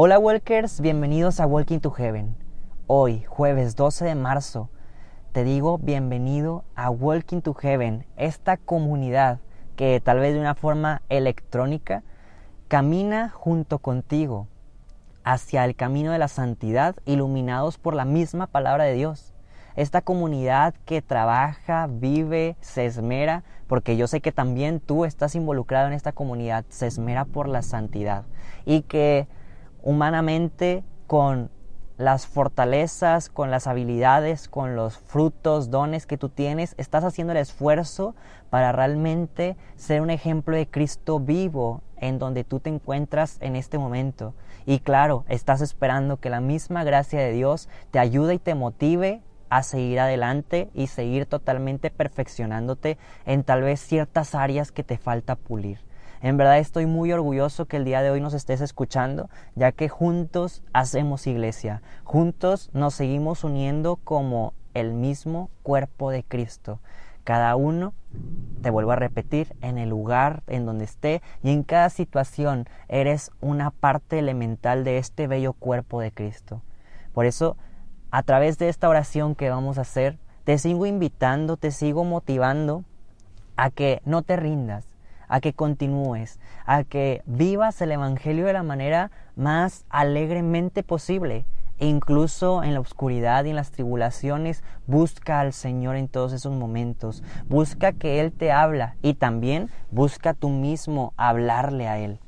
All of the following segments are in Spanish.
Hola Walkers, bienvenidos a Walking to Heaven. Hoy, jueves 12 de marzo, te digo bienvenido a Walking to Heaven, esta comunidad que tal vez de una forma electrónica camina junto contigo hacia el camino de la santidad, iluminados por la misma palabra de Dios. Esta comunidad que trabaja, vive, se esmera, porque yo sé que también tú estás involucrado en esta comunidad, se esmera por la santidad y que humanamente con las fortalezas, con las habilidades, con los frutos, dones que tú tienes, estás haciendo el esfuerzo para realmente ser un ejemplo de Cristo vivo en donde tú te encuentras en este momento. Y claro, estás esperando que la misma gracia de Dios te ayude y te motive a seguir adelante y seguir totalmente perfeccionándote en tal vez ciertas áreas que te falta pulir. En verdad estoy muy orgulloso que el día de hoy nos estés escuchando, ya que juntos hacemos iglesia, juntos nos seguimos uniendo como el mismo cuerpo de Cristo. Cada uno, te vuelvo a repetir, en el lugar en donde esté y en cada situación eres una parte elemental de este bello cuerpo de Cristo. Por eso, a través de esta oración que vamos a hacer, te sigo invitando, te sigo motivando a que no te rindas, a que continúes, a que vivas el Evangelio de la manera más alegremente posible incluso en la oscuridad y en las tribulaciones, busca al Señor en todos esos momentos. Busca que Él te habla y también busca tú mismo hablarle a Él.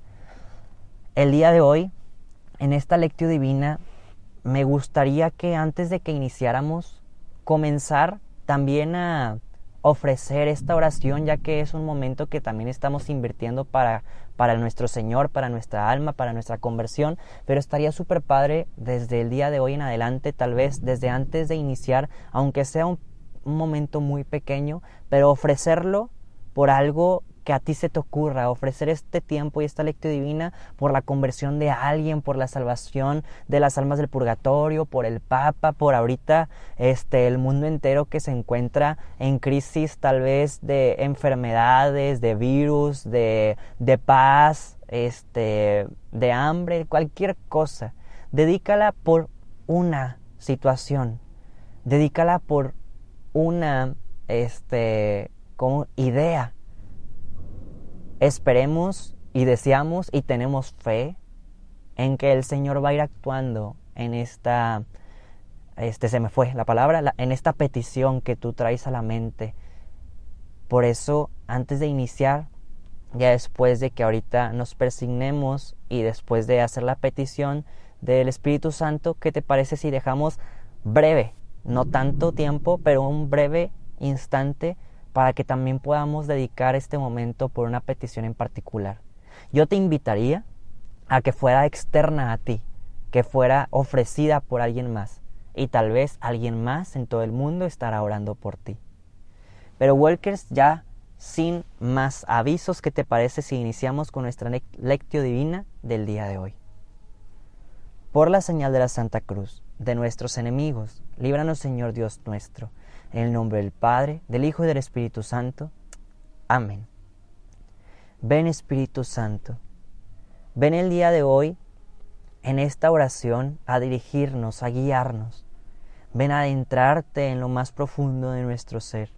El día de hoy, en esta lectura divina, me gustaría que antes de que iniciáramos, comenzar también a ofrecer esta oración, ya que es un momento que también estamos invirtiendo para, para nuestro Señor, para nuestra alma, para nuestra conversión, pero estaría súper padre desde el día de hoy en adelante, tal vez desde antes de iniciar, aunque sea un, un momento muy pequeño, pero ofrecerlo por algo que a ti se te ocurra, ofrecer este tiempo y esta lectura divina por la conversión de alguien, por la salvación de las almas del purgatorio, por el Papa, por ahorita este el mundo entero que se encuentra en crisis tal vez de enfermedades, de virus, de, de paz, este, de hambre, cualquier cosa. Dedícala por una situación. Dedícala por una este como idea Esperemos y deseamos y tenemos fe en que el Señor va a ir actuando en esta, este se me fue la palabra, en esta petición que tú traes a la mente. Por eso, antes de iniciar, ya después de que ahorita nos persignemos y después de hacer la petición del Espíritu Santo, ¿qué te parece si dejamos breve, no tanto tiempo, pero un breve instante para que también podamos dedicar este momento por una petición en particular. Yo te invitaría a que fuera externa a ti, que fuera ofrecida por alguien más, y tal vez alguien más en todo el mundo estará orando por ti. Pero Walkers, ya sin más avisos, ¿qué te parece si iniciamos con nuestra lectio divina del día de hoy? Por la señal de la Santa Cruz, de nuestros enemigos, líbranos Señor Dios nuestro en el nombre del Padre, del Hijo y del Espíritu Santo. Amén. Ven Espíritu Santo. Ven el día de hoy en esta oración a dirigirnos, a guiarnos. Ven a adentrarte en lo más profundo de nuestro ser.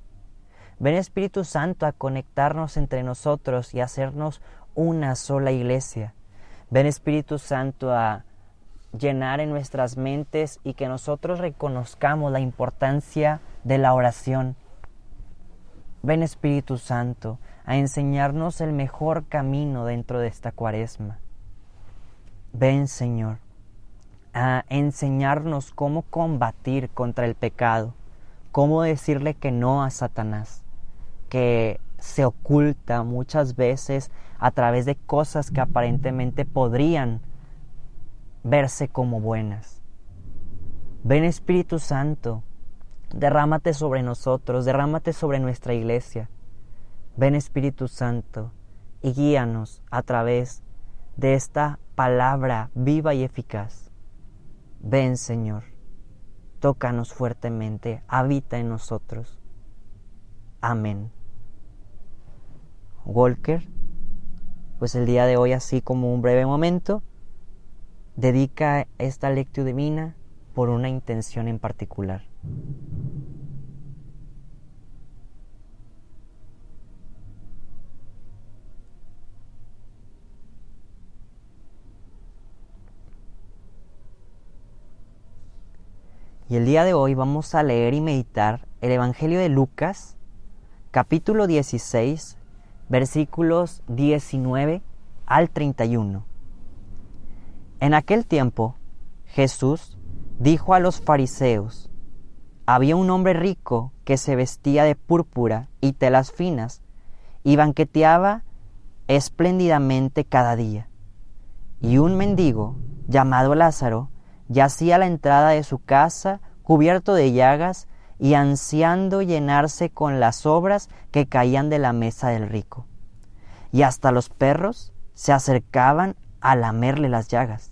Ven Espíritu Santo a conectarnos entre nosotros y hacernos una sola iglesia. Ven Espíritu Santo a llenar en nuestras mentes y que nosotros reconozcamos la importancia de la oración. Ven Espíritu Santo a enseñarnos el mejor camino dentro de esta cuaresma. Ven Señor a enseñarnos cómo combatir contra el pecado, cómo decirle que no a Satanás, que se oculta muchas veces a través de cosas que aparentemente podrían verse como buenas. Ven Espíritu Santo derrámate sobre nosotros, derrámate sobre nuestra iglesia. Ven Espíritu Santo y guíanos a través de esta palabra viva y eficaz. Ven Señor, tócanos fuertemente, habita en nosotros. Amén. Walker, pues el día de hoy así como un breve momento, dedica esta lectio divina por una intención en particular. Y el día de hoy vamos a leer y meditar el Evangelio de Lucas, capítulo 16, versículos 19 al 31. En aquel tiempo, Jesús dijo a los fariseos, había un hombre rico que se vestía de púrpura y telas finas y banqueteaba espléndidamente cada día. Y un mendigo, llamado Lázaro, yacía a la entrada de su casa cubierto de llagas y ansiando llenarse con las obras que caían de la mesa del rico. Y hasta los perros se acercaban a lamerle las llagas.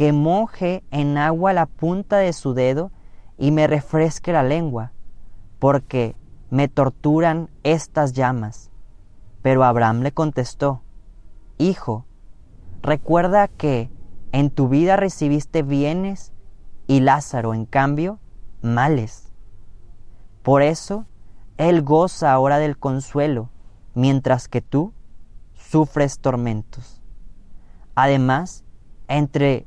que moje en agua la punta de su dedo y me refresque la lengua, porque me torturan estas llamas. Pero Abraham le contestó, Hijo, recuerda que en tu vida recibiste bienes y Lázaro, en cambio, males. Por eso, Él goza ahora del consuelo, mientras que tú sufres tormentos. Además, entre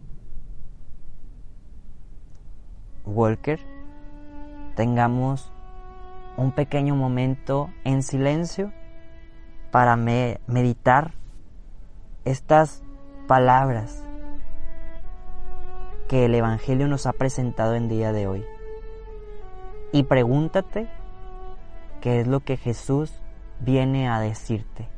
Walker, tengamos un pequeño momento en silencio para meditar estas palabras que el Evangelio nos ha presentado en día de hoy. Y pregúntate qué es lo que Jesús viene a decirte.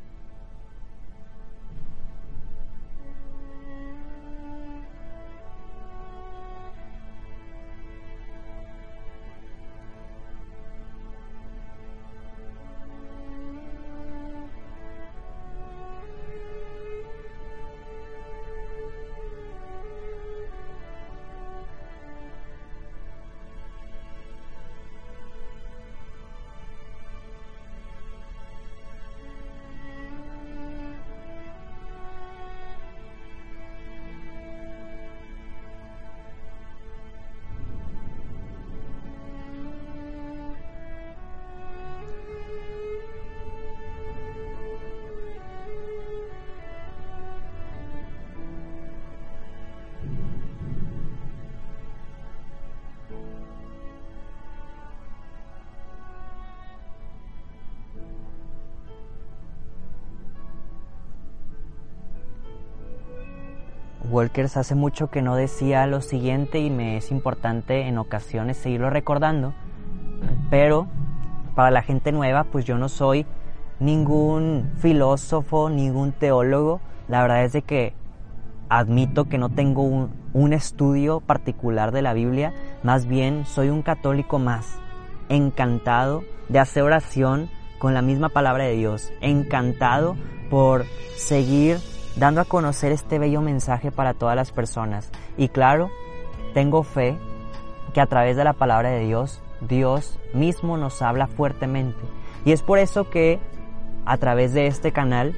Walkers hace mucho que no decía lo siguiente y me es importante en ocasiones seguirlo recordando, pero para la gente nueva pues yo no soy ningún filósofo, ningún teólogo, la verdad es de que admito que no tengo un, un estudio particular de la Biblia, más bien soy un católico más, encantado de hacer oración con la misma palabra de Dios, encantado por seguir dando a conocer este bello mensaje para todas las personas. Y claro, tengo fe que a través de la palabra de Dios, Dios mismo nos habla fuertemente. Y es por eso que a través de este canal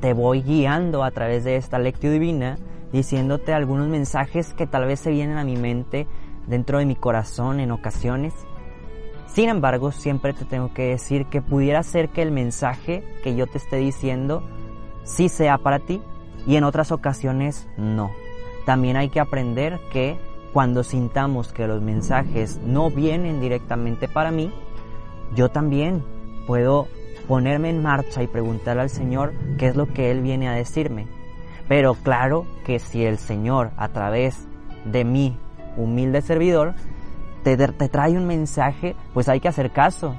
te voy guiando a través de esta lectio divina, diciéndote algunos mensajes que tal vez se vienen a mi mente, dentro de mi corazón en ocasiones. Sin embargo, siempre te tengo que decir que pudiera ser que el mensaje que yo te esté diciendo sí sea para ti y en otras ocasiones no. También hay que aprender que cuando sintamos que los mensajes no vienen directamente para mí, yo también puedo ponerme en marcha y preguntarle al Señor qué es lo que Él viene a decirme. Pero claro que si el Señor a través de mí, humilde servidor, te, te trae un mensaje, pues hay que hacer caso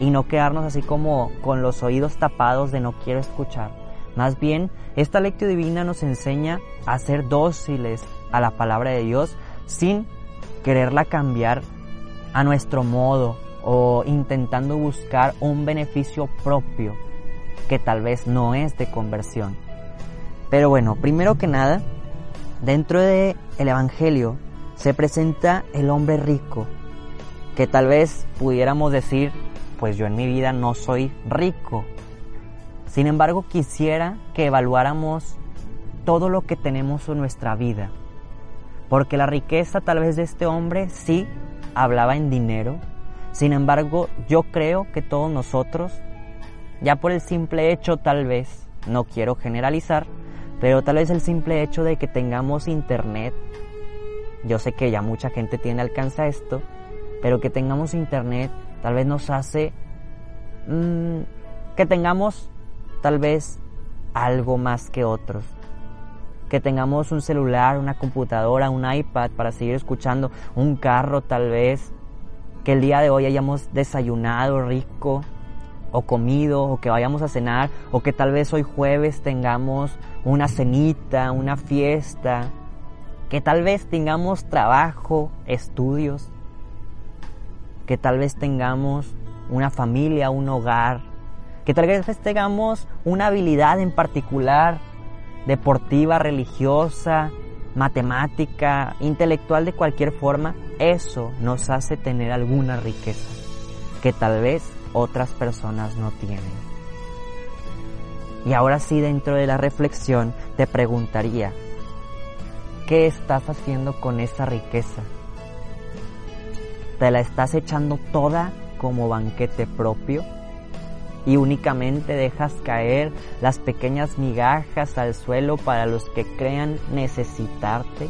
y no quedarnos así como con los oídos tapados de no quiero escuchar. Más bien, esta lectio divina nos enseña a ser dóciles a la palabra de Dios sin quererla cambiar a nuestro modo o intentando buscar un beneficio propio que tal vez no es de conversión. Pero bueno, primero que nada, dentro del el evangelio se presenta el hombre rico, que tal vez pudiéramos decir, pues yo en mi vida no soy rico. Sin embargo, quisiera que evaluáramos todo lo que tenemos en nuestra vida. Porque la riqueza tal vez de este hombre sí hablaba en dinero. Sin embargo, yo creo que todos nosotros, ya por el simple hecho tal vez, no quiero generalizar, pero tal vez el simple hecho de que tengamos internet, yo sé que ya mucha gente tiene alcance a esto, pero que tengamos internet tal vez nos hace mmm, que tengamos tal vez algo más que otros. Que tengamos un celular, una computadora, un iPad para seguir escuchando, un carro tal vez, que el día de hoy hayamos desayunado rico o comido o que vayamos a cenar o que tal vez hoy jueves tengamos una cenita, una fiesta, que tal vez tengamos trabajo, estudios, que tal vez tengamos una familia, un hogar, que tal vez tengamos una habilidad en particular deportiva, religiosa, matemática, intelectual de cualquier forma, eso nos hace tener alguna riqueza que tal vez otras personas no tienen. Y ahora sí, dentro de la reflexión, te preguntaría, ¿qué estás haciendo con esa riqueza? ¿Te la estás echando toda como banquete propio? Y únicamente dejas caer las pequeñas migajas al suelo para los que crean necesitarte?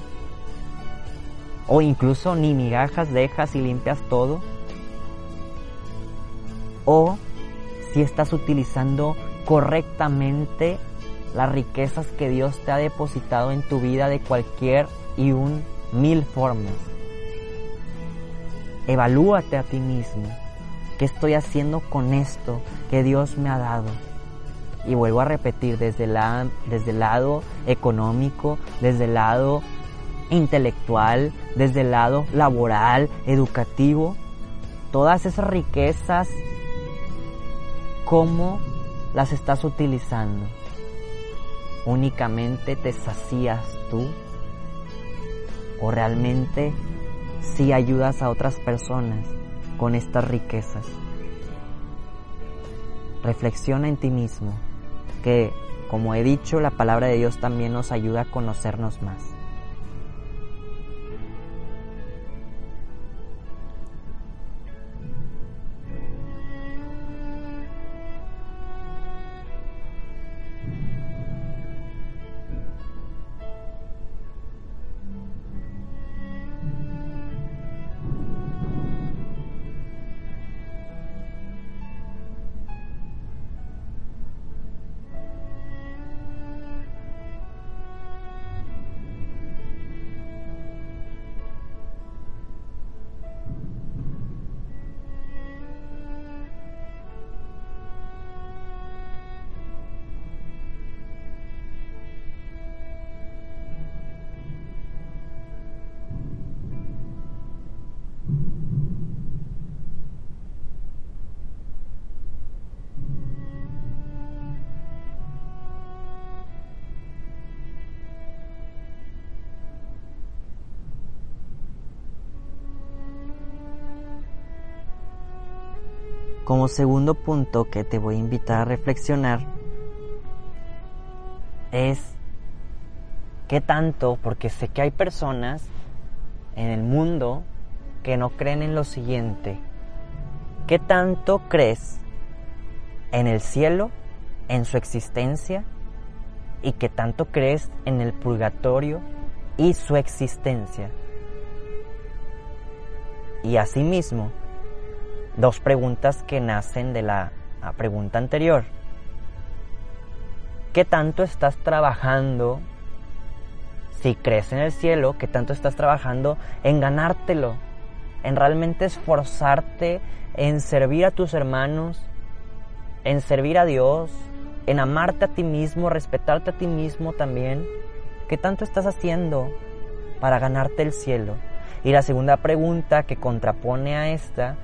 ¿O incluso ni migajas dejas y limpias todo? ¿O si estás utilizando correctamente las riquezas que Dios te ha depositado en tu vida de cualquier y un mil formas? Evalúate a ti mismo ¿Qué estoy haciendo con esto que Dios me ha dado? Y vuelvo a repetir, desde, la, desde el lado económico, desde el lado intelectual, desde el lado laboral, educativo, todas esas riquezas, ¿cómo las estás utilizando? ¿Únicamente te sacías tú? ¿O realmente sí ayudas a otras personas? Con estas riquezas. Reflexiona en ti mismo, que, como he dicho, la palabra de Dios también nos ayuda a conocernos más. Como segundo punto que te voy a invitar a reflexionar es qué tanto, porque sé que hay personas en el mundo que no creen en lo siguiente. ¿Qué tanto crees en el cielo, en su existencia? ¿Y qué tanto crees en el purgatorio y su existencia? Y asimismo, dos preguntas que nacen de la pregunta anterior. ¿Qué tanto estás trabajando? Si crees en el cielo, ¿qué tanto estás trabajando en ganártelo? En realmente esforzarte en servir a tus hermanos, en servir a Dios, en amarte a ti mismo, respetarte a ti mismo también. ¿Qué tanto estás haciendo para ganarte el cielo? Y la segunda pregunta que contrapone a esta,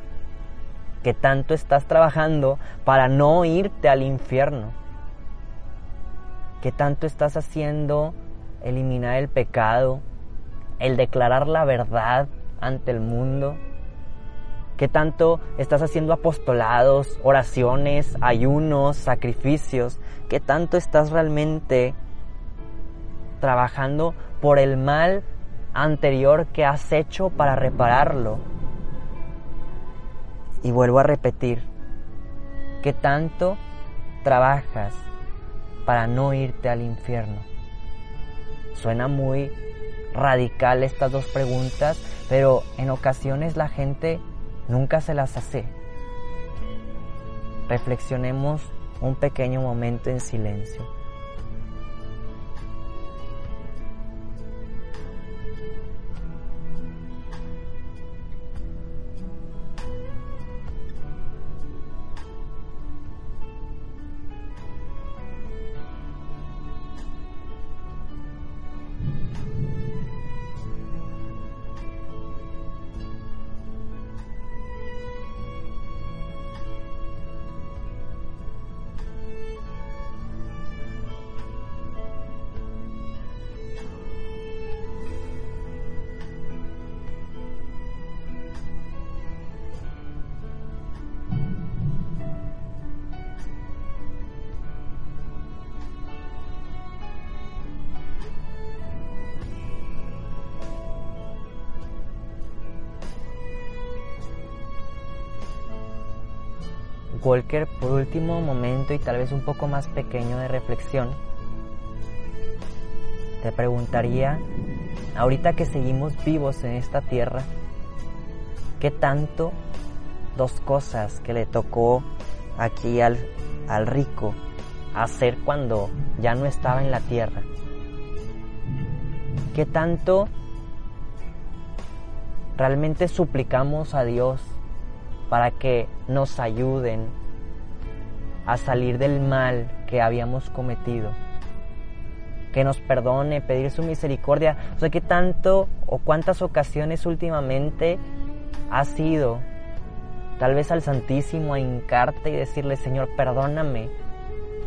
¿qué tanto estás trabajando para no irte al infierno? ¿Qué tanto estás haciendo eliminar el pecado, el declarar la verdad ante el mundo? ¿Qué tanto estás haciendo apostolados, oraciones, ayunos, sacrificios? ¿Qué tanto estás realmente trabajando por el mal anterior que has hecho para repararlo? Y vuelvo a repetir, ¿qué tanto trabajas para no irte al infierno? Suena muy radical estas dos preguntas, pero en ocasiones la gente nunca se las hace. Reflexionemos un pequeño momento en silencio. Walker, por último momento y tal vez un poco más pequeño de reflexión, te preguntaría, ahorita que seguimos vivos en esta tierra, ¿qué tanto dos cosas que le tocó aquí al, al rico hacer cuando ya no estaba en la tierra? ¿Qué tanto realmente suplicamos a Dios para que nos ayuden a salir del mal que habíamos cometido. Que nos perdone, pedir su misericordia. O sea, que tanto o cuántas ocasiones últimamente ha sido tal vez al Santísimo a hincarte y decirle, Señor, perdóname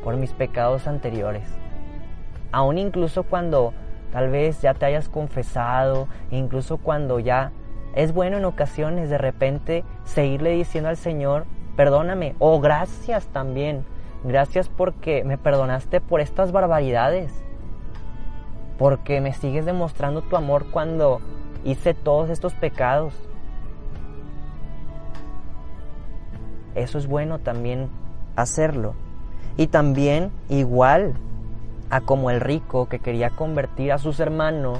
por mis pecados anteriores. Aún incluso cuando tal vez ya te hayas confesado, incluso cuando ya es bueno en ocasiones de repente seguirle diciendo al Señor, perdóname, o gracias también, gracias porque me perdonaste por estas barbaridades, porque me sigues demostrando tu amor cuando hice todos estos pecados. Eso es bueno también hacerlo. Y también igual a como el rico que quería convertir a sus hermanos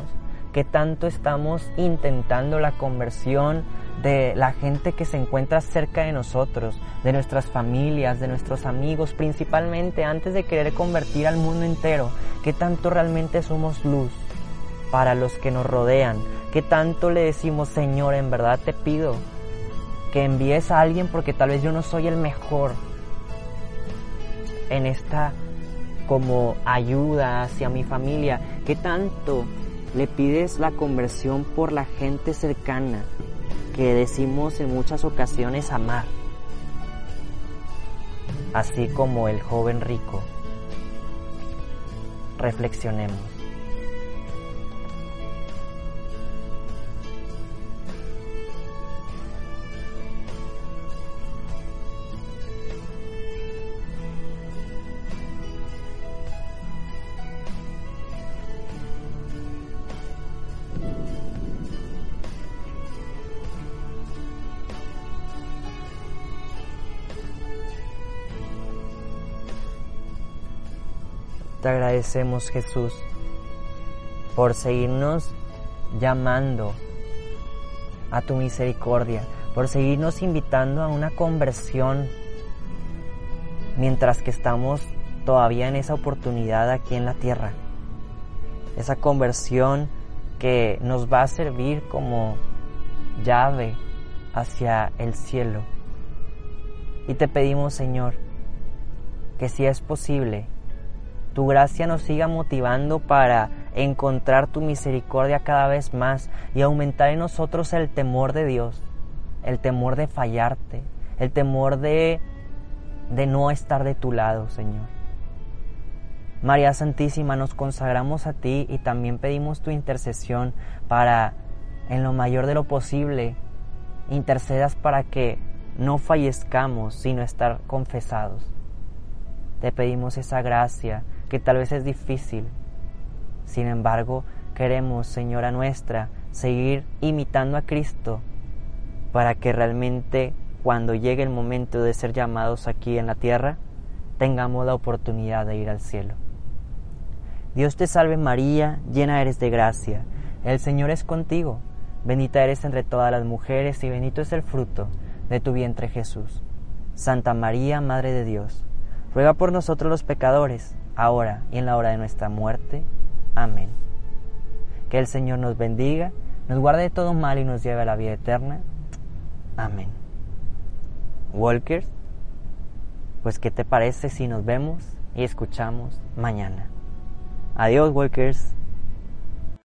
que tanto estamos intentando la conversión de la gente que se encuentra cerca de nosotros, de nuestras familias, de nuestros amigos, principalmente antes de querer convertir al mundo entero, que tanto realmente somos luz para los que nos rodean, que tanto le decimos, Señor, en verdad te pido que envíes a alguien porque tal vez yo no soy el mejor en esta como ayuda hacia mi familia, que tanto le pides la conversión por la gente cercana que decimos en muchas ocasiones amar, así como el joven rico. Reflexionemos. Te agradecemos Jesús por seguirnos llamando a tu misericordia, por seguirnos invitando a una conversión mientras que estamos todavía en esa oportunidad aquí en la tierra. Esa conversión que nos va a servir como llave hacia el cielo. Y te pedimos, Señor, que si es posible, tu gracia nos siga motivando para encontrar tu misericordia cada vez más y aumentar en nosotros el temor de Dios, el temor de fallarte, el temor de, de no estar de tu lado, Señor. María Santísima, nos consagramos a ti y también pedimos tu intercesión para, en lo mayor de lo posible, intercedas para que no fallezcamos, sino estar confesados. Te pedimos esa gracia que tal vez es difícil. Sin embargo, queremos, Señora nuestra, seguir imitando a Cristo para que realmente cuando llegue el momento de ser llamados aquí en la tierra, tengamos la oportunidad de ir al cielo. Dios te salve María, llena eres de gracia, el Señor es contigo, bendita eres entre todas las mujeres y bendito es el fruto de tu vientre Jesús. Santa María, Madre de Dios, ruega por nosotros los pecadores, ahora y en la hora de nuestra muerte. Amén. Que el Señor nos bendiga, nos guarde de todo mal y nos lleve a la vida eterna. Amén. Walkers, pues ¿qué te parece si nos vemos y escuchamos mañana? Adiós, Walkers.